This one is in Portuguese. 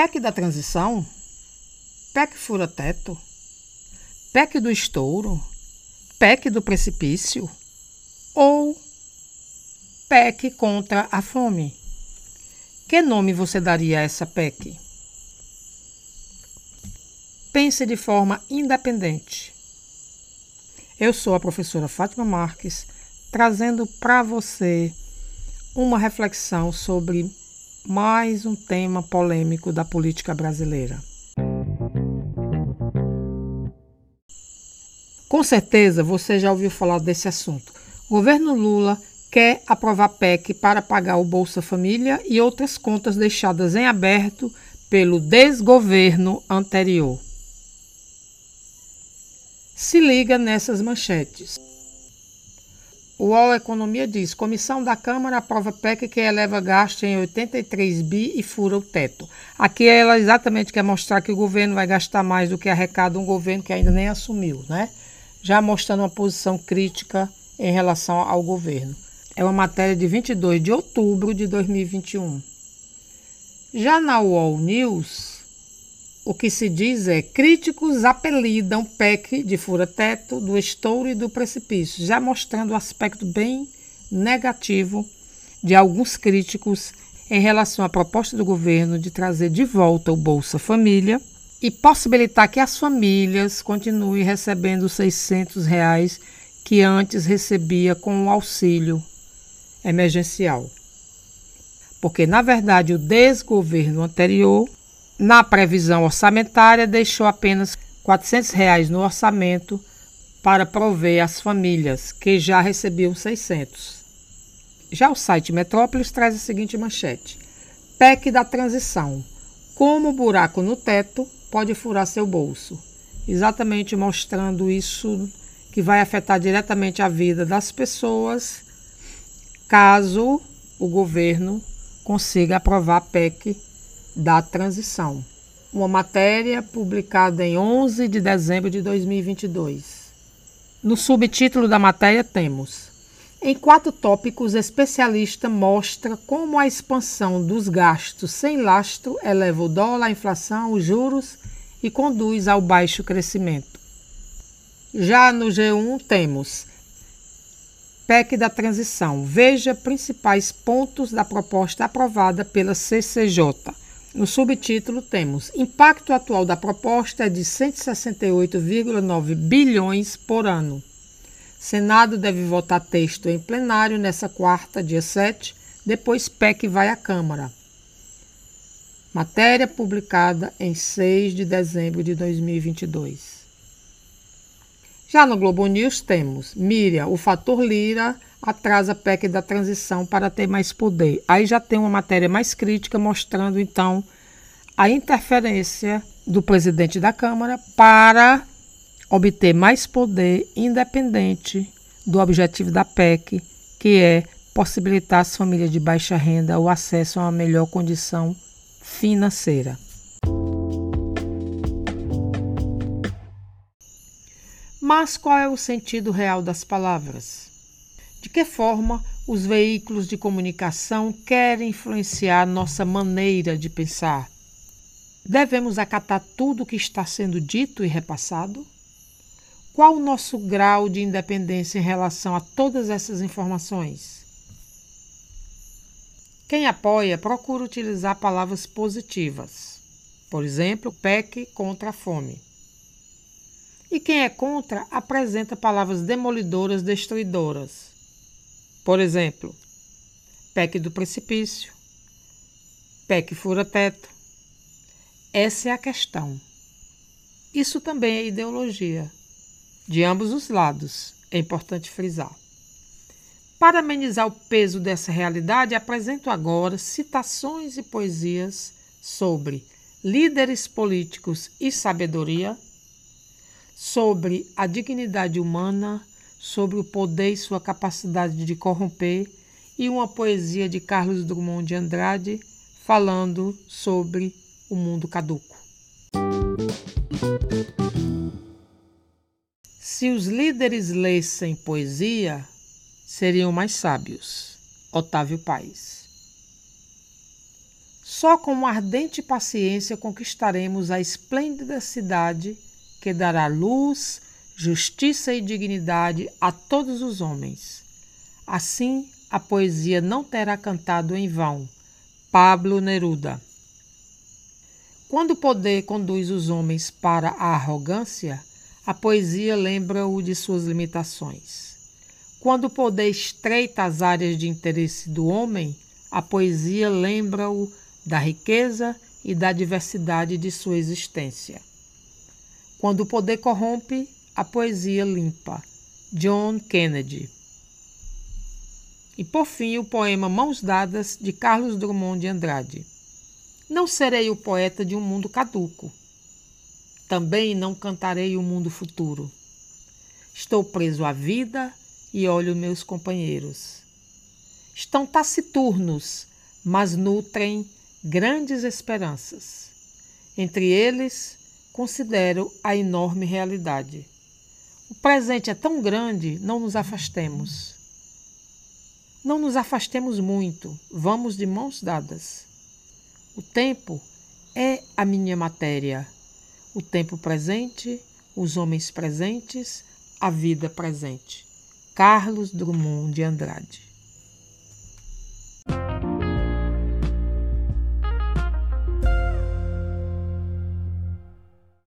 PEC da transição? PEC fura-teto? PEC do estouro? PEC do precipício? Ou PEC contra a fome? Que nome você daria a essa PEC? Pense de forma independente. Eu sou a professora Fátima Marques, trazendo para você uma reflexão sobre mais um tema polêmico da política brasileira. Com certeza você já ouviu falar desse assunto. O governo Lula quer aprovar PEC para pagar o Bolsa Família e outras contas deixadas em aberto pelo desgoverno anterior. Se liga nessas manchetes. O UOL Economia diz: Comissão da Câmara aprova PEC que eleva gasto em 83 bi e fura o teto. Aqui ela exatamente quer mostrar que o governo vai gastar mais do que arrecada um governo que ainda nem assumiu, né? Já mostrando uma posição crítica em relação ao governo. É uma matéria de 22 de outubro de 2021. Já na UOL News, o que se diz é: críticos apelidam PEC de fura-teto, do estouro e do precipício, já mostrando o aspecto bem negativo de alguns críticos em relação à proposta do governo de trazer de volta o Bolsa Família e possibilitar que as famílias continuem recebendo os 600 reais que antes recebia com o auxílio emergencial. Porque, na verdade, o desgoverno anterior na previsão orçamentária, deixou apenas 400 reais no orçamento para prover as famílias que já recebiam 600. Já o site Metrópolis traz a seguinte manchete: PEC da transição. Como o buraco no teto pode furar seu bolso. Exatamente mostrando isso que vai afetar diretamente a vida das pessoas caso o governo consiga aprovar a PEC da transição. Uma matéria publicada em 11 de dezembro de 2022. No subtítulo da matéria temos: Em quatro tópicos, especialista mostra como a expansão dos gastos sem lastro eleva o dólar, a inflação, os juros e conduz ao baixo crescimento. Já no G1 temos PEC da transição. Veja principais pontos da proposta aprovada pela CCJ. No subtítulo temos: Impacto atual da proposta é de 168,9 bilhões por ano. Senado deve votar texto em plenário nessa quarta, dia 7, depois PEC vai à Câmara. Matéria publicada em 6 de dezembro de 2022. Já no Globo News temos Miriam, o fator Lira atrasa a PEC da transição para ter mais poder. Aí já tem uma matéria mais crítica mostrando então a interferência do presidente da Câmara para obter mais poder independente do objetivo da PEC, que é possibilitar às famílias de baixa renda o acesso a uma melhor condição financeira. Mas qual é o sentido real das palavras? De que forma os veículos de comunicação querem influenciar nossa maneira de pensar? Devemos acatar tudo o que está sendo dito e repassado? Qual o nosso grau de independência em relação a todas essas informações? Quem apoia procura utilizar palavras positivas. Por exemplo, PEC contra a fome. E quem é contra apresenta palavras demolidoras, destruidoras. Por exemplo, PEC do precipício, PEC fura-teto. Essa é a questão. Isso também é ideologia, de ambos os lados, é importante frisar. Para amenizar o peso dessa realidade, apresento agora citações e poesias sobre líderes políticos e sabedoria, sobre a dignidade humana sobre o poder e sua capacidade de corromper, e uma poesia de Carlos Drummond de Andrade falando sobre o mundo caduco. Se os líderes lessem poesia, seriam mais sábios. Otávio Paes. Só com ardente paciência conquistaremos a esplêndida cidade que dará luz, justiça e dignidade a todos os homens. Assim, a poesia não terá cantado em vão. Pablo Neruda. Quando o poder conduz os homens para a arrogância, a poesia lembra-o de suas limitações. Quando o poder estreita as áreas de interesse do homem, a poesia lembra-o da riqueza e da diversidade de sua existência. Quando o poder corrompe, a poesia limpa. John Kennedy. E por fim, o poema Mãos Dadas, de Carlos Drummond de Andrade. Não serei o poeta de um mundo caduco. Também não cantarei o mundo futuro. Estou preso à vida e olho meus companheiros. Estão taciturnos, mas nutrem grandes esperanças. Entre eles, considero a enorme realidade. O presente é tão grande, não nos afastemos. Não nos afastemos muito, vamos de mãos dadas. O tempo é a minha matéria. O tempo presente, os homens presentes, a vida presente. Carlos Drummond de Andrade